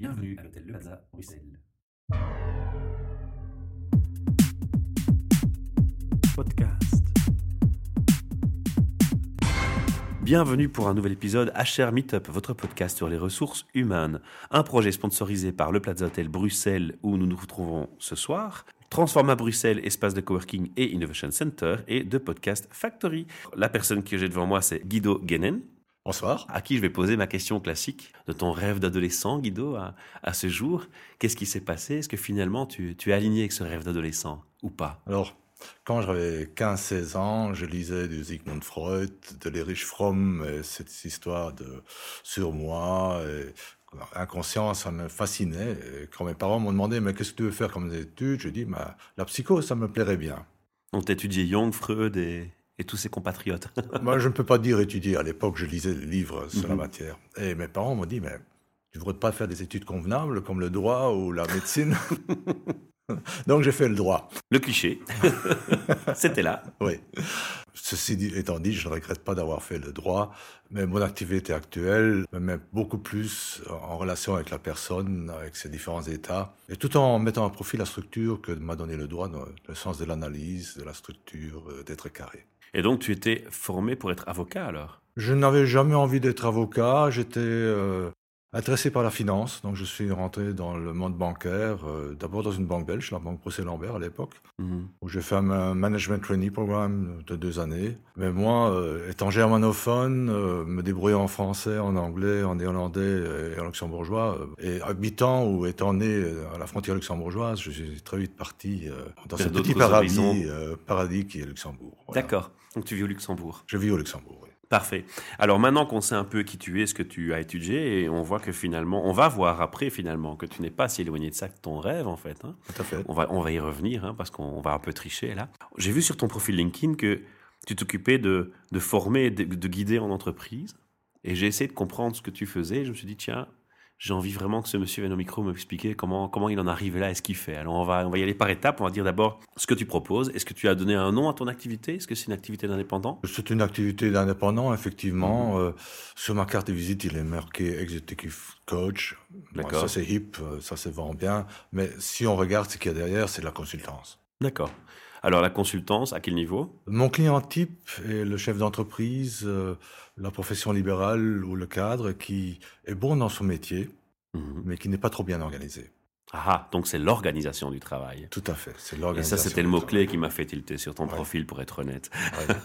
Bienvenue à l'hôtel Le Plaza, Bruxelles. Podcast. Bienvenue pour un nouvel épisode HR Meetup, votre podcast sur les ressources humaines. Un projet sponsorisé par le Plaza Hotel Bruxelles où nous nous retrouvons ce soir. Transforma Bruxelles, espace de coworking et innovation center et de podcast Factory. La personne que j'ai devant moi, c'est Guido Guénen. Bonsoir. À qui je vais poser ma question classique de ton rêve d'adolescent, Guido, à, à ce jour. Qu'est-ce qui s'est passé? Est-ce que finalement tu, tu es aligné avec ce rêve d'adolescent ou pas? Alors, quand j'avais 15-16 ans, je lisais du Sigmund Freud, de l'Erich Fromm, et cette histoire de surmoi, et inconscient, ça me fascinait. Et quand mes parents m'ont demandé, mais qu'est-ce que tu veux faire comme études? J'ai dit, bah, la psycho, ça me plairait bien. On t'a étudié Jung, Freud et, et tous ses compatriotes. Moi, je ne peux pas dire étudier. À l'époque, je lisais des livres sur la Mhm. matière. Et mes parents m'ont dit, mais tu ne devrais pas faire des études convenables comme le droit ou la médecine. Donc, j'ai fait le droit. Le cliché, c'était là. Oui. Ceci étant dit, je ne regrette pas d'avoir fait le droit, mais mon activité actuelle me met beaucoup plus en relation avec la personne, avec ses différents états, et tout en mettant à profit la structure que m'a donné le droit, dans le sens de l'analyse, de la structure, euh, d'être carré. Et donc tu étais formé pour être avocat alors? Je n'avais jamais envie d'être avocat, j'étais euh, intéressé par la finance, donc je suis rentré dans le monde bancaire, euh, d'abord dans une banque belge, la banque Bruxelles-Lambert à l'époque, Mhm. où j'ai fait un ma- management training programme de deux années. Mais moi, euh, étant germanophone, euh, me débrouiller en français, en anglais, en néerlandais et en luxembourgeois, et habitant ou étant né à la frontière luxembourgeoise, je suis très vite parti dans ce petit paradis, paradis qui est Luxembourg. Voilà. D'accord, donc tu vis au Luxembourg. Je vis au Luxembourg. Parfait. Alors maintenant qu'on sait un peu qui tu es, ce que tu as étudié, et on voit que finalement, on va voir après finalement que tu n'es pas si éloigné de ça que ton rêve en fait. hein. Tout à fait. On va, on va y revenir hein, parce qu'on va un peu tricher là. J'ai vu sur ton profil LinkedIn que tu t'occupais de, de former, de, de guider en entreprise. Et j'ai essayé de comprendre ce que tu faisais. Je me suis dit, tiens, j'ai envie vraiment que ce monsieur vienne au micro m'expliquer comment, comment il en arrive là et ce qu'il fait. Alors on va, on va y aller par étapes. On va dire d'abord ce que tu proposes. Est-ce que tu as donné un nom à ton activité? Est-ce que c'est une activité d'indépendant? C'est une activité d'indépendant, effectivement. Mhm. Euh, sur ma carte de visite, il est marqué Executive Coach. Bon, D'accord. ça, c'est hip, euh, ça, se vend bien. Mais si on regarde ce qu'il y a derrière, c'est de la consultance. D'accord. Alors la consultance, à quel niveau? Mon client type est le chef d'entreprise, euh, la profession libérale ou le cadre qui est bon dans son métier, Mhm. mais qui n'est pas trop bien organisé. Ah, ah, donc c'est l'organisation du travail. Tout à fait. C'est Et l'organisation. ça, c'était le mot-clé qui m'a fait tilter sur ton Ouais. profil, pour être honnête.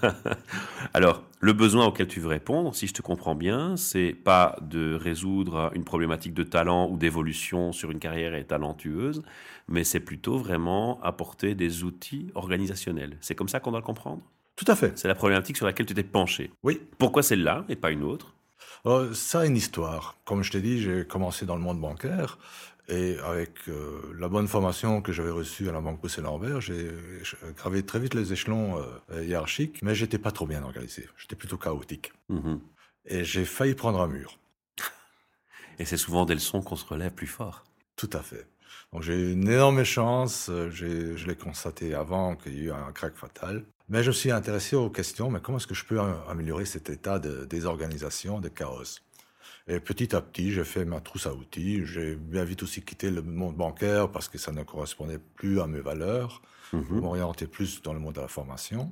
Ouais. Alors, le besoin auquel tu veux répondre, si je te comprends bien, c'est pas de résoudre une problématique de talent ou d'évolution sur une carrière et talentueuse, mais c'est plutôt vraiment apporter des outils organisationnels. C'est comme ça qu'on doit le comprendre? Tout à fait. C'est la problématique sur laquelle tu t'es penché. Oui. Pourquoi celle-là et pas une autre? Alors, ça a une histoire. Comme je t'ai dit, j'ai commencé dans le monde bancaire. Et avec euh, la bonne formation que j'avais reçue à la Banque Bruxelles-Lambert, j'ai j'ai gravé très vite les échelons euh, hiérarchiques, mais j'étais pas trop bien organisé. J'étais plutôt chaotique. Mhm. Et j'ai failli prendre un mur. Et c'est souvent des leçons qu'on se relève plus fort. Tout à fait. Donc j'ai eu une énorme chance. euh, Je l'ai constaté avant qu'il y ait eu un crack fatal. Mais je me suis intéressé aux questions, mais comment est-ce que je peux euh, améliorer cet état de désorganisation, de chaos? Et petit à petit, j'ai fait ma trousse à outils. J'ai bien vite aussi quitté le monde bancaire parce que ça ne correspondait plus à mes valeurs. Je Mhm. m'orientais plus dans le monde de la formation.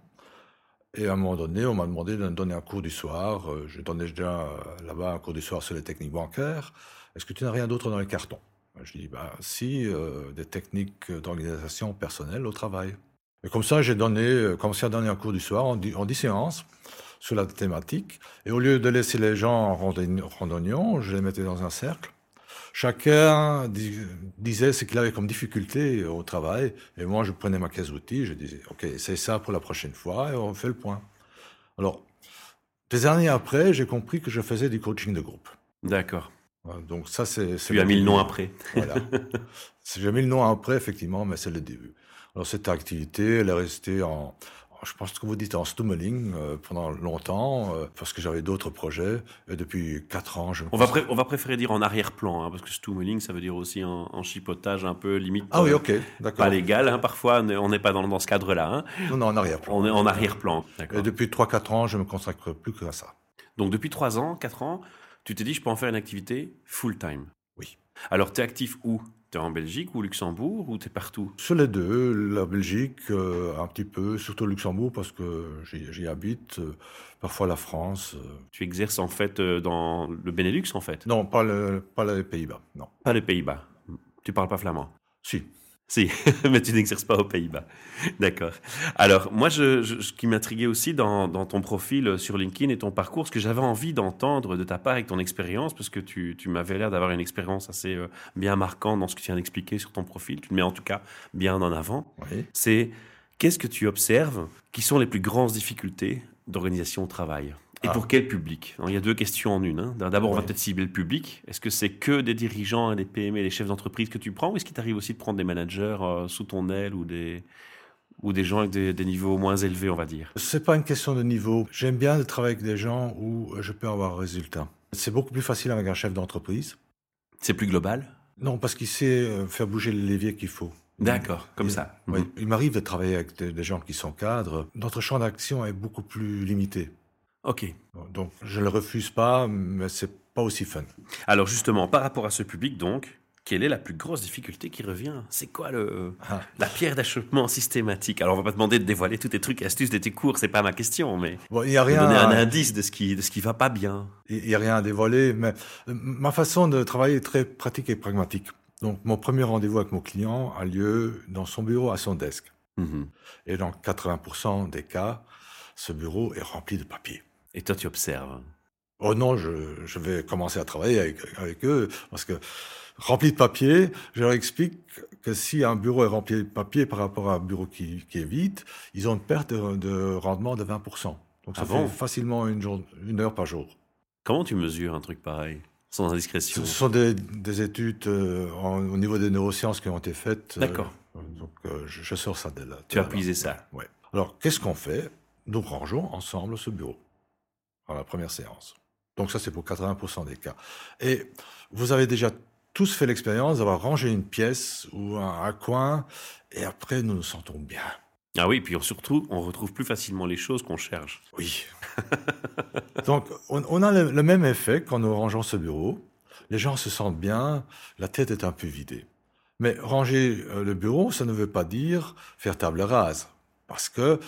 Et à un moment donné, on m'a demandé de donner un cours du soir. Euh, Je donnais déjà euh, là-bas un cours du soir sur les techniques bancaires. Est-ce que tu n'as rien d'autre dans les cartons Je dis, bah, si, euh, des techniques d'organisation personnelle au travail. Et comme ça, j'ai donné, euh, commencé à donner un cours du soir en dix, en dix séances sur la thématique. Et au lieu de laisser les gens en randonnion, je les mettais dans un cercle. Chacun dis- disait ce qu'il avait comme difficulté au travail. Et moi, je prenais ma caisse d'outils, je disais, OK, c'est ça pour la prochaine fois, et on fait le point. Alors, des années après, j'ai compris que je faisais du coaching de groupe. D'accord. Donc ça, c'est... Tu as mis le nom après. Voilà. C'est- J'ai mis le nom après, effectivement, mais c'est le début. Alors cette activité, elle est restée en, je pense que vous dites en stummeling euh, pendant longtemps, euh, parce que j'avais d'autres projets. Et depuis quatre ans, je me On va, on va préférer dire en arrière-plan, hein, parce que stummeling, ça veut dire aussi en, en chipotage un peu limite. Ah oui, euh, ok, d'accord. Pas légal, hein, parfois, on n'est- pas dans, dans ce cadre-là. hein. Non, non, en arrière-plan. On est en arrière-plan. Et depuis 3-4 ans, je me consacre plus que à ça. Donc depuis 3 ans, 4 ans, tu t'es dit, je peux en faire une activité full-time? Oui. Alors, tu es actif où? Tu es en Belgique ou Luxembourg ou tu es partout? Sur les deux, la Belgique euh, un petit peu, surtout Luxembourg parce que j'y habite, euh, parfois la France. euh. Tu exerces en fait dans le Benelux en fait? Non, pas, le, pas les Pays-Bas, non. Pas les Pays-Bas. Tu parles pas flamand? Si. Si, mais tu n'exerces pas aux Pays-Bas. D'accord. Alors, moi, je, je- ce qui m'intriguait aussi dans, dans ton profil euh, sur LinkedIn et ton parcours, ce que j'avais envie d'entendre de ta part avec ton expérience, parce que tu, tu m'avais l'air d'avoir une expérience assez euh, bien marquante dans ce que tu viens d'expliquer sur ton profil, tu le mets en tout cas bien en avant, Oui. c'est qu'est-ce que tu observes qui sont les plus grandes difficultés d'organisation au travail? Et Ah. pour quel public? Alors, Il y a deux questions en une. hein. D'abord, on va peut-être cibler le public. Est-ce que c'est que des dirigeants des PME, des chefs d'entreprise que tu prends ou est-ce qu'il t'arrive aussi de prendre des managers euh, sous ton aile ou des, ou des gens avec des, des niveaux moins élevés, on va dire? C'est pas une question de niveau. J'aime bien de travailler avec des gens où je peux avoir un résultat. C'est beaucoup plus facile avec un chef d'entreprise. C'est plus global? Non, parce qu'il sait euh, faire bouger les leviers qu'il faut. D'accord, comme Il- ça. Mhm. il m'arrive de travailler avec des, des gens qui sont cadres. Notre champ d'action est beaucoup plus limité. Ok. Donc, je ne le refuse pas, mais c'est pas aussi fun. Alors justement, par rapport à ce public, donc, quelle est la plus grosse difficulté qui revient? C'est quoi le, Ah. la pierre d'achoppement systématique? Alors, on va pas te demander de dévoiler tous tes trucs et astuces de tes cours, c'est pas ma question, mais Bon, il n'y a rien. donner un à- indice de ce qui de ce qui va pas bien. Il n'y a rien à dévoiler, mais euh, ma façon de travailler est très pratique et pragmatique. Donc, mon premier rendez-vous avec mon client a lieu dans son bureau, à son desk. Mhm. Et dans 80% des cas, ce bureau est rempli de papier. Et toi, tu observes. Oh non, je, je vais commencer à travailler avec, avec eux, parce que rempli de papier, je leur explique que si un bureau est rempli de papier par rapport à un bureau qui, qui est vide, ils ont une perte de, de rendement de 20%. Donc ça Ah fait facilement une, jour- une heure par jour. Comment tu mesures un truc pareil? Sans indiscrétion. Ce sont des, des études euh, en- au niveau des neurosciences qui ont été faites. euh, D'accord. donc euh, je, je sors ça de là. Tu as puisé ça. Ouais. Alors qu'est-ce qu'on fait? Nous rangeons ensemble ce bureau la première séance. Donc ça c'est pour 80% des cas. Et vous avez déjà tous fait l'expérience d'avoir rangé une pièce ou un, un coin et après nous nous sentons bien. Ah oui, puis surtout, on retrouve plus facilement les choses qu'on cherche. Oui. Donc, on, on a le, le même effet quand nous rangeons ce bureau. Les gens se sentent bien, la tête est un peu vidée. Mais ranger euh, le bureau, ça ne veut pas dire faire table rase. Parce que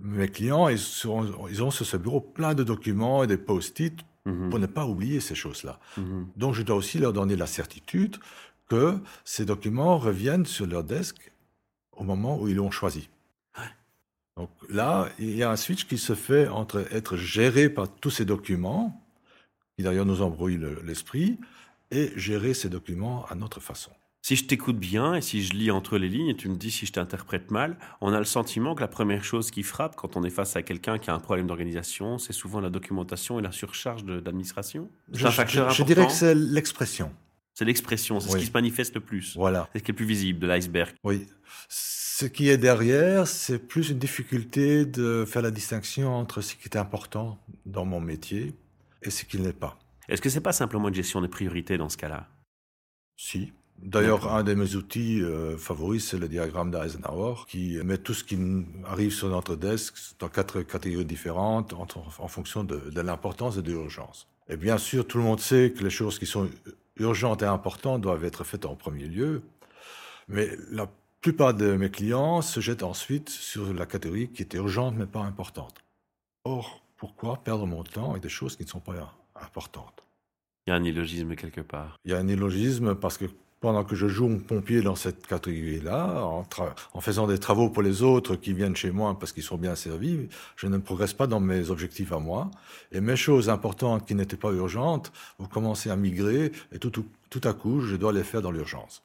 mes clients, ils, sont- ils ont sur ce bureau plein de documents et des post-it Mhm. pour ne pas oublier ces choses-là. Mhm. Donc, je dois aussi leur donner la certitude que ces documents reviennent sur leur desk au moment où ils l'ont choisi. Donc là, il y a un switch qui se fait entre être géré par tous ces documents, qui d'ailleurs nous embrouillent le- l'esprit, et gérer ces documents à notre façon. Si je t'écoute bien et si je lis entre les lignes et tu me dis si je t'interprète mal, on a le sentiment que la première chose qui frappe quand on est face à quelqu'un qui a un problème d'organisation, c'est souvent la documentation et la surcharge d'administration. Je, un facteur je- je important. dirais que c'est l'expression. C'est l'expression, c'est ce qui se manifeste le plus. Voilà. C'est ce qui est le plus visible de l'iceberg. Oui. Ce qui est derrière, c'est plus une difficulté de faire la distinction entre ce qui est important dans mon métier et ce qui ne l'est pas. Est-ce que c'est pas simplement une gestion des priorités dans ce cas-là? Si. D'ailleurs, un de mes outils euh, favoris, c'est le diagramme d'Eisenhower, qui met tout ce qui arrive sur notre desk dans quatre catégories différentes en, en fonction de, de l'importance et de l'urgence. Et bien sûr, tout le monde sait que les choses qui sont urgentes et importantes doivent être faites en premier lieu, mais la plupart de mes clients se jettent ensuite sur la catégorie qui est urgente mais pas importante. Or, pourquoi perdre mon temps avec des choses qui ne sont pas importantes? Il y a un illogisme quelque part. il y a un illogisme parce que pendant que je joue mon pompier dans cette catégorie-là, en, faisant des travaux pour les autres qui viennent chez moi parce qu'ils sont bien servis, je ne progresse pas dans mes objectifs à moi. Et mes choses importantes qui n'étaient pas urgentes vont commencer à migrer et tout, à coup, je dois les faire dans l'urgence.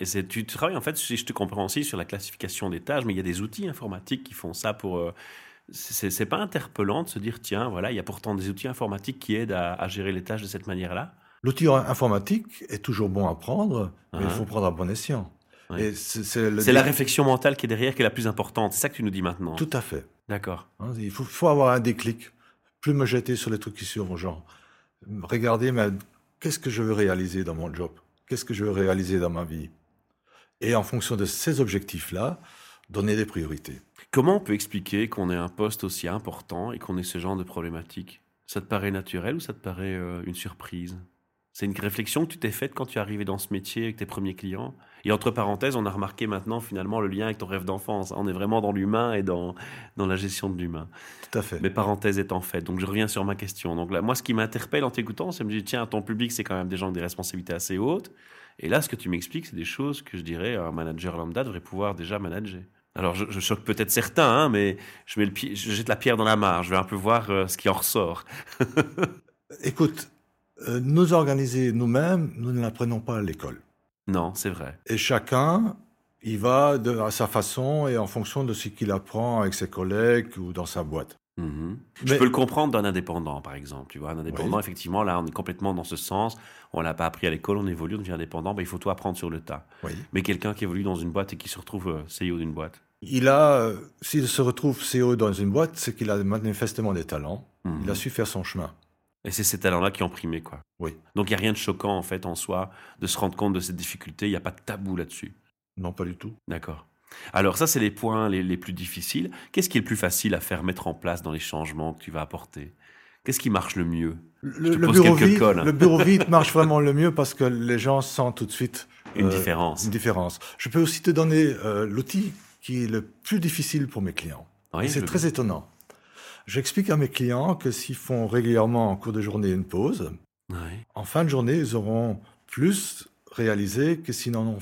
Et tu travailles en fait, si je te comprends aussi, sur la classification des tâches, mais il y a des outils informatiques qui font ça pour. euh, c'est, pas interpellant de se dire, tiens, voilà, il y a pourtant des outils informatiques qui aident à, à gérer les tâches de cette manière-là. L'outil informatique est toujours bon à prendre, mais il Uh-huh. faut prendre à bon escient. C'est, la réflexion mentale qui est derrière qui est la plus importante. C'est ça que tu nous dis maintenant. Tout à fait. D'accord. Hein, il faut, faut avoir un déclic. Plus me jeter sur les trucs qui sont urgents. Regardez, mais qu'est-ce que je veux réaliser dans mon job? Qu'est-ce que je veux réaliser dans ma vie? Et en fonction de ces objectifs-là, donner des priorités. Comment on peut expliquer qu'on ait un poste aussi important et qu'on ait ce genre de problématique? Ça te paraît naturel ou ça te paraît euh, une surprise? C'est une réflexion que tu t'es faite quand tu es arrivé dans ce métier avec tes premiers clients. Et entre parenthèses, on a remarqué maintenant finalement le lien avec ton rêve d'enfance. On est vraiment dans l'humain et dans, dans la gestion de l'humain. Tout à fait. Mais parenthèse étant faite, donc je reviens sur ma question. Donc là, moi, ce qui m'interpelle en t'écoutant, c'est me dire, tiens, ton public, c'est quand même des gens avec des responsabilités assez hautes. Et là, ce que tu m'expliques, c'est des choses que je dirais un manager lambda devrait pouvoir déjà manager. Alors, je, je choque peut-être certains, hein, mais je, mets le pied, je jette la pierre dans la mare. Je vais un peu voir euh, ce qui en ressort. Écoute, euh, nous organiser nous-mêmes, nous ne l'apprenons pas à l'école. Non, c'est vrai. Et chacun, il va de, à sa façon et en fonction de ce qu'il apprend avec ses collègues ou dans sa boîte. Mhm. Je Mais- peux le comprendre d'un indépendant, par exemple. Tu vois, un indépendant, Oui. effectivement, là, on est complètement dans ce sens. On l'a pas appris à l'école, on évolue, on devient indépendant. Ben, il faut tout apprendre sur le tas. Oui. Mais quelqu'un qui évolue dans une boîte et qui se retrouve euh, CEO d'une boîte. Il a, euh, s'il se retrouve CEO dans une boîte, c'est qu'il a manifestement des talents. Mhm. Il a su faire son chemin. Et c'est ces talents-là qui ont primé, quoi. Oui. Donc, il n'y a rien de choquant, en fait, en soi, de se rendre compte de cette difficulté. Il n'y a pas de tabou là-dessus. Non, pas du tout. D'accord. Alors, ça, c'est les points les, les plus difficiles. Qu'est-ce qui est le plus facile à faire mettre en place dans les changements que tu vas apporter? Qu'est-ce qui marche le mieux? Le, te le pose bureau vide, le bureau vide marche vraiment le mieux parce que les gens sentent tout de suite Une euh, différence. une différence. Je peux aussi te donner euh, l'outil qui est le plus difficile pour mes clients. Oui, c'est très étonnant. J'explique à mes clients que s'ils font régulièrement en cours de journée une pause, Ouais. en fin de journée, ils auront plus réalisé que s'ils n'en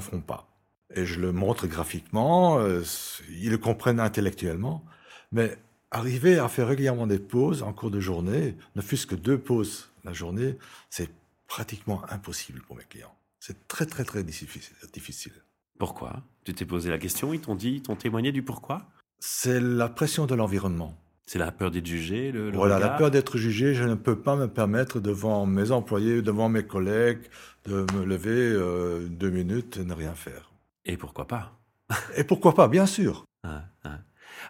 feront pas. Et je le montre graphiquement, euh, ils le comprennent intellectuellement, mais arriver à faire régulièrement des pauses en cours de journée, ne fût-ce que deux pauses la journée, c'est pratiquement impossible pour mes clients. C'est très très très difficile. difficile. Pourquoi? Tu t'es posé la question, ils t'ont dit, ils t'ont témoigné du pourquoi? C'est la pression de l'environnement. C'est la peur d'être jugé, le, le Voilà, la peur d'être jugé, je ne peux pas me permettre devant mes employés, devant mes collègues, de me lever euh, deux minutes et ne rien faire. Et pourquoi pas Et pourquoi pas, bien sûr. Hein, hein.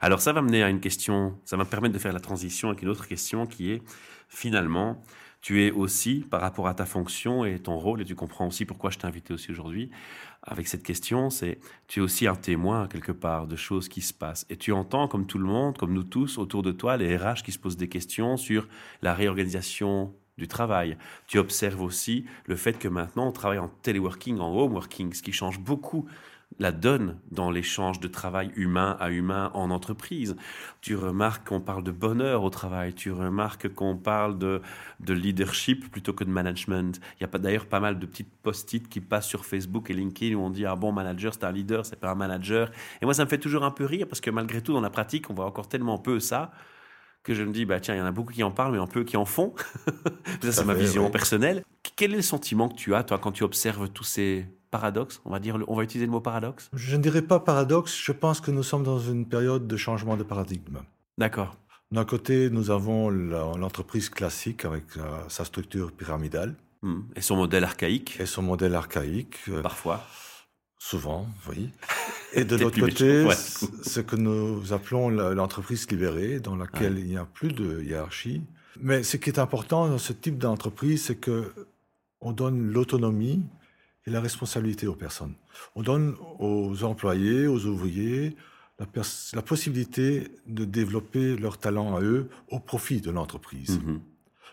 Alors ça va mener à une question, ça va me permettre de faire la transition avec une autre question qui est finalement, tu es aussi par rapport à ta fonction et ton rôle, et tu comprends aussi pourquoi je t'ai invité aussi aujourd'hui avec cette question, c'est tu es aussi un témoin quelque part de choses qui se passent et tu entends comme tout le monde, comme nous tous autour de toi, les RH qui se posent des questions sur la réorganisation du travail. Tu observes aussi le fait que maintenant on travaille en téléworking, en home working, ce qui change beaucoup la donne dans l'échange de travail humain à humain en entreprise. Tu remarques qu'on parle de bonheur au travail, tu remarques qu'on parle de, de leadership plutôt que de management. Il y a d'ailleurs pas mal de petites post-it qui passent sur Facebook et LinkedIn où on dit ah bon manager c'est un leader, c'est pas un manager. Et moi ça me fait toujours un peu rire parce que malgré tout dans la pratique on voit encore tellement peu ça que je me dis bah tiens il y en a beaucoup qui en parlent mais un peu qui en font. ça c'est ma fait, vision personnelle. Quel est le sentiment que tu as toi quand tu observes tous ces paradoxes? On va dire on va utiliser le mot paradoxe. Je ne dirais pas paradoxe, je pense que nous sommes dans une période de changement de paradigme. D'accord. D'un côté, nous avons l'entreprise classique avec euh, sa structure pyramidale Hmm. Et son modèle archaïque, et son modèle archaïque, euh, parfois. Souvent, oui. Et de l'autre côté, ouais. ce que nous appelons l'entreprise libérée, dans laquelle il n'y a plus de hiérarchie. Mais ce qui est important dans ce type d'entreprise, c'est que on donne l'autonomie et la responsabilité aux personnes. On donne aux employés, aux ouvriers, la, possibilité de développer leurs talents à eux au profit de l'entreprise Mhm.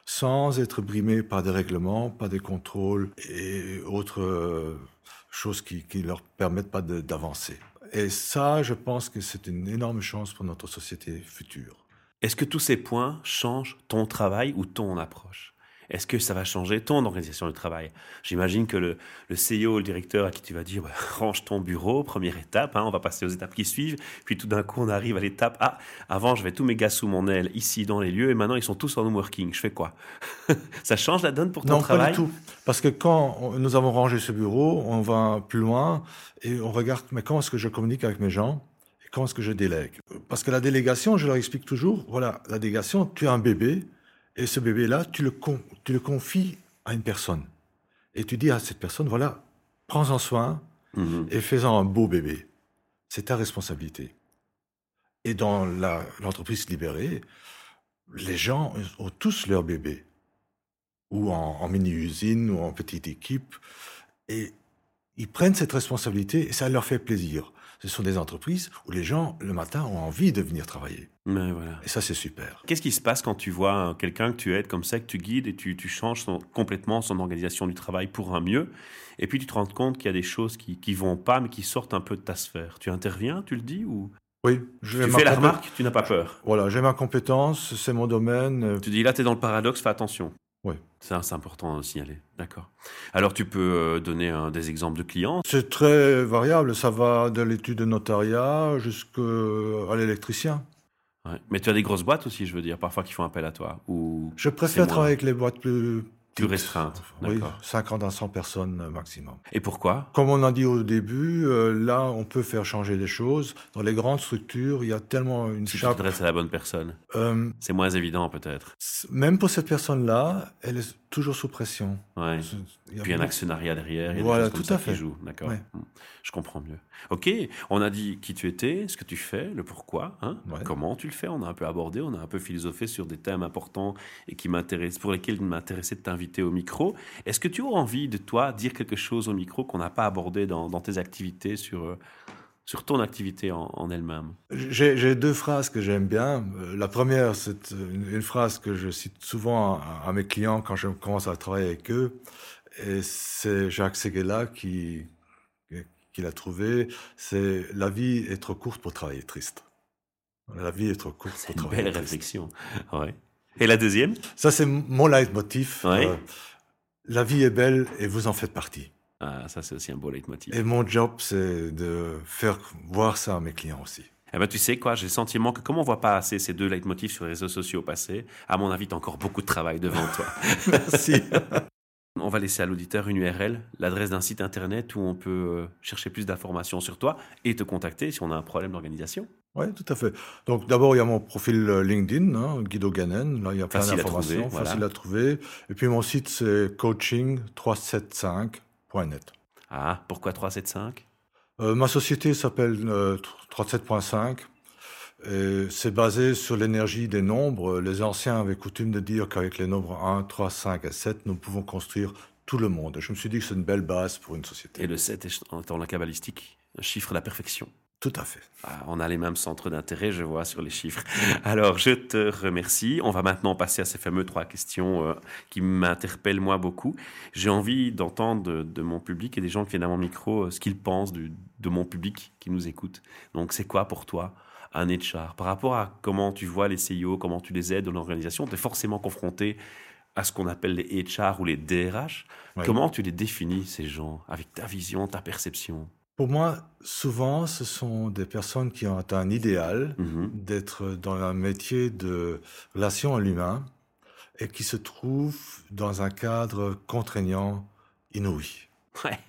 sans être brimés par des règlements, par des contrôles et autres euh, choses qui ne leur permettent pas d'avancer. Et ça, je pense que c'est une énorme chance pour notre société future. Est-ce que tous ces points changent ton travail ou ton approche? Est-ce que ça va changer ton organisation du travail? J'imagine que le, le CEO, le directeur à qui tu vas dire Ouais, range ton bureau, première étape, hein, on va passer aux étapes qui suivent. Puis tout d'un coup, on arrive à l'étape Ah, avant, je vais tous mes gars sous mon aile, ici dans les lieux, et maintenant, ils sont tous en home working. Je fais quoi? Ça change la donne pour ton non, travail pas du tout. Parce que quand nous avons rangé ce bureau, on va plus loin et on regarde, mais comment est-ce que je communique avec mes gens et comment est-ce que je délègue? Parce que la délégation, je leur explique toujours, voilà, la délégation, tu as un bébé et ce bébé-là, tu le, con- tu le confies à une personne. Et tu dis à cette personne, voilà, prends-en soin Mhm. et fais-en un beau bébé. C'est ta responsabilité. Et dans l'entreprise libérée, les gens ont tous leur bébé, ou en, en mini-usine, ou en petite équipe. Et ils prennent cette responsabilité et ça leur fait plaisir. Ce sont des entreprises où les gens, le matin, ont envie de venir travailler. Mais voilà. Et ça, c'est super. Qu'est-ce qui se passe quand tu vois quelqu'un que tu aides comme ça, que tu guides et tu, tu changes son- complètement son organisation du travail pour un mieux? Et puis tu te rends compte qu'il y a des choses qui ne vont pas, mais qui sortent un peu de ta sphère. Tu interviens, tu le dis ou? Oui, je tu fais la remarque, tu n'as pas peur? Voilà, j'ai ma compétence, c'est mon domaine. euh, Tu dis là, tu es dans le paradoxe, fais attention. Oui. Ça, c'est important de signaler. D'accord. Alors, tu peux euh, donner un- des exemples de clients? C'est très variable, ça va de l'étude de notariat jusqu'à l'électricien. Ouais. Mais tu as des grosses boîtes aussi, je veux dire, parfois qui font appel à toi. Ou Je préfère travailler avec les boîtes plus, Plus petites. restreintes, Oui, d'accord. 50 à 100 personnes euh, maximum. Et pourquoi? Comme on a dit au début, euh, là, on peut faire changer les choses. Dans les grandes structures, il y a tellement une Si tu chape. t'adresses à la bonne personne. Euh, C'est moins évident, peut-être. même pour cette personne-là, elle est toujours sous pression. Ouais. Il y a Puis un actionnariat derrière, il y a Voilà, tout à fait. jouent. D'accord. Ouais. Hmm. Je comprends mieux. Ok, on a dit qui tu étais, ce que tu fais, le pourquoi, hein, Ouais. comment tu le fais? On a un peu abordé, on a un peu philosophé sur des thèmes importants et qui m'intéressent, pour lesquels il m'intéressait de t'inviter au micro. Est-ce que tu as envie de toi dire quelque chose au micro qu'on n'a pas abordé dans, dans tes activités sur euh, sur ton activité en, en elle-même? J'ai deux phrases que j'aime bien. Euh, La première, c'est une, une phrase que je cite souvent à, à mes clients quand je commence à travailler avec eux. Et c'est Jacques Seguela qui, qui l'a trouvé. C'est la vie est trop courte pour travailler triste. La vie est trop courte C'est pour une travailler belle triste. réflexion. Ouais. Et la deuxième Ça, c'est mon leitmotiv. Ouais. Euh, la vie est belle et vous en faites partie. ah, Ça, c'est aussi un beau leitmotiv. Et mon job, c'est de faire voir ça à mes clients aussi. Eh ben, tu sais quoi, j'ai le sentiment que comme on voit pas assez ces deux leitmotifs sur les réseaux sociaux passer, à mon avis, tu as encore beaucoup de travail devant toi. Merci. On va laisser à l'auditeur une URL, l'adresse d'un site internet où on peut euh, chercher plus d'informations sur toi et te contacter si on a un problème d'organisation. Oui, tout à fait. Donc d'abord, il y a mon profil euh, LinkedIn, hein, Guido Gannen. Là, il y a plein d'informations, voilà. facile à trouver. Et puis mon site, c'est coaching375.net. Ah, pourquoi 375 Euh, ma société s'appelle euh, 37.5. Et C'est basé sur l'énergie des nombres. Les anciens avaient coutume de dire qu'avec les nombres 1, 3, 5 et 7, nous pouvons construire tout le monde. Et je me suis dit que c'est une belle base pour une société. Et le 7 est dans la cabalistique, un chiffre de la perfection. Tout à fait. Ah, on a les mêmes centres d'intérêt, je vois, sur les chiffres. Alors, je te remercie. On va maintenant passer à ces fameux trois questions euh, qui m'interpellent, moi, beaucoup. J'ai envie d'entendre de, de mon public et des gens qui viennent à mon micro euh, ce qu'ils pensent du- de mon public qui nous écoute. Donc, c'est quoi pour toi un HR Par rapport à comment tu vois les CIO, comment tu les aides dans l'organisation, tu es forcément confronté à ce qu'on appelle les HR ou les DRH. Ouais. Comment tu les définis, ces gens, avec ta vision, ta perception? Pour moi, souvent, ce sont des personnes qui ont un idéal Mhm. d'être dans un métier de relation à l'humain et qui se trouvent dans un cadre contraignant inouï. Ouais.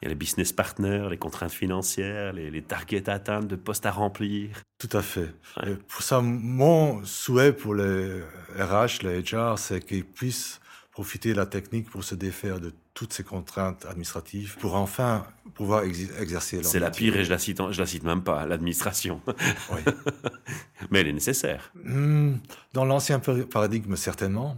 Il y a les business partners, les contraintes financières, les, les targets à atteindre, de postes à remplir. Tout à fait. Ouais. Et pour ça, mon souhait pour les RH, les HR, c'est qu'ils puissent profiter de la technique pour se défaire de toutes ces contraintes administratives, pour enfin pouvoir exercer leur C'est la pire et je la cite, je la cite même pas, l'administration. Oui. Mais elle est nécessaire. Hmm, Dans l'ancien par- paradigme, certainement.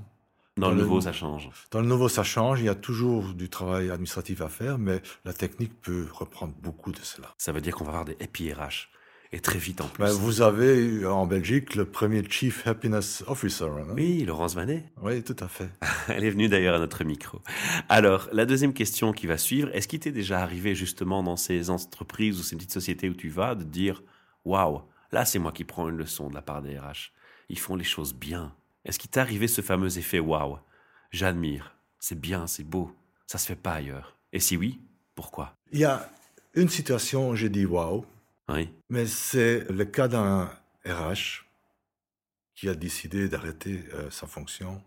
Dans le Dans le- nouveau, ça change. Dans le nouveau, ça change. Il y a toujours du travail administratif à faire, mais la technique peut reprendre beaucoup de cela. Ça veut dire qu'on va avoir des happy RH. Et très vite en plus. Ben, vous avez eu en Belgique le premier Chief Happiness Officer. hein Oui, Laurence Vanet. Oui, tout à fait. Elle est venue d'ailleurs à notre micro. Alors, la deuxième question qui va suivre, est-ce qu'il t'est déjà arrivé justement dans ces entreprises ou ces petites sociétés où tu vas de dire Waouh, là c'est moi qui prends une leçon de la part des RH. Ils font les choses bien. Est-ce qu'il t'est arrivé ce fameux effet Waouh J'admire. C'est bien, c'est beau. Ça se fait pas ailleurs. Et si oui, pourquoi? Il y a une situation où j'ai dit waouh, Oui. mais c'est le cas d'un RH qui a décidé d'arrêter euh, sa fonction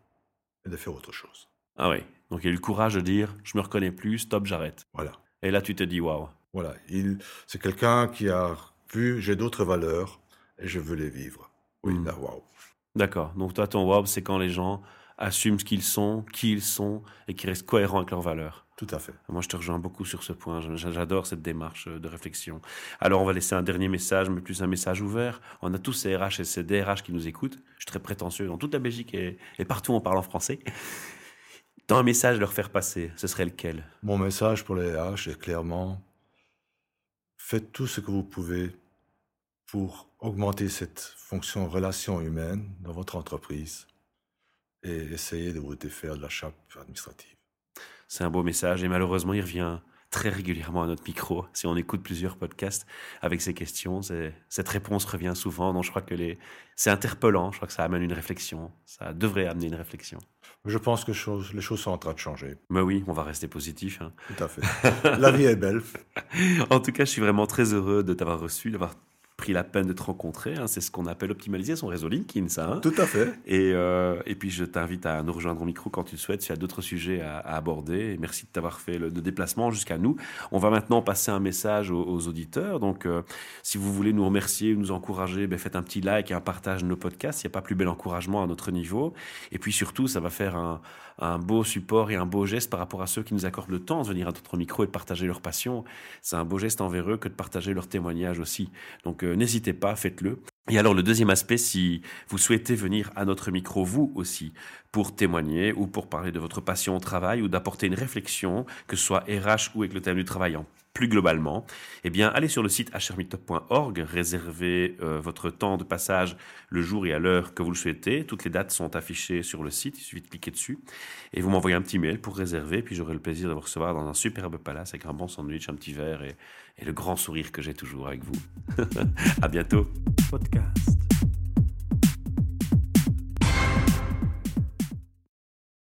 et de faire autre chose. Ah oui. Donc il a eu le courage de dire Je me reconnais plus, stop, j'arrête. Voilà. Et là tu te dis Waouh. Voilà. Il, c'est quelqu'un qui a vu j'ai d'autres valeurs et je veux les vivre. Oui, Mm. là, waouh. D'accord. Donc toi, ton wow, c'est quand les gens assument ce qu'ils sont, qui ils sont, et qui restent cohérents avec leurs valeurs. Tout à fait. Moi, je te rejoins beaucoup sur ce point. J'adore cette démarche euh, de réflexion. Alors, on va laisser un dernier message, mais plus un message ouvert. On a tous ces RH et ces DRH qui nous écoutent. Je suis très prétentieux dans toute la Belgique et, et partout en français. Dans un message à leur faire passer, ce serait lequel? Mon message pour les RH est clairement faites tout ce que vous pouvez pour augmenter cette fonction relation humaine dans votre entreprise et essayez de vous défaire de la chape administrative. C'est un beau message et malheureusement, il revient très régulièrement à notre micro. Si on écoute plusieurs podcasts avec ces questions, cette réponse revient souvent. Donc je crois que les... c'est interpellant. Je crois que ça amène une réflexion. Ça devrait amener une réflexion. Je pense que les choses sont en train de changer. Mais oui, on va rester positif. Hein. Tout à fait. La vie est belle. en tout cas, je suis vraiment très heureux de t'avoir reçu, d'avoir pris la peine de te rencontrer. Hein. C'est ce qu'on appelle optimaliser son réseau LinkedIn, ça. Hein. Tout à fait. Et, euh, et puis, je t'invite à nous rejoindre au micro quand tu le souhaites, s'il y a d'autres sujets à, aborder. merci de t'avoir fait le, déplacement jusqu'à nous. On va maintenant passer un message aux, auditeurs. Donc, euh, si vous voulez nous remercier ou nous encourager, ben, faites un petit like et un partage de nos podcasts. Il n'y a pas plus bel encouragement à notre niveau. Et puis, surtout, ça va faire un, un beau support et un beau geste par rapport à ceux qui nous accordent le temps de venir à notre micro et de partager leur passion. C'est un beau geste envers eux que de partager leur témoignage aussi. Donc euh, n'hésitez pas, faites-le. Et alors le deuxième aspect, si vous souhaitez venir à notre micro, vous aussi, pour témoigner ou pour parler de votre passion au travail ou d'apporter une réflexion, que ce soit RH ou avec le thème du travail plus globalement, eh bien, allez sur le site hrmeetup.org, réservez euh, votre temps de passage le jour et à l'heure que vous le souhaitez. Toutes les dates sont affichées sur le site, il suffit de cliquer dessus. Et vous m'envoyez un petit mail pour réserver, puis j'aurai le plaisir de vous recevoir dans un superbe palace avec un bon sandwich, un petit verre et, et le grand sourire que j'ai toujours avec vous. à bientôt. Podcast.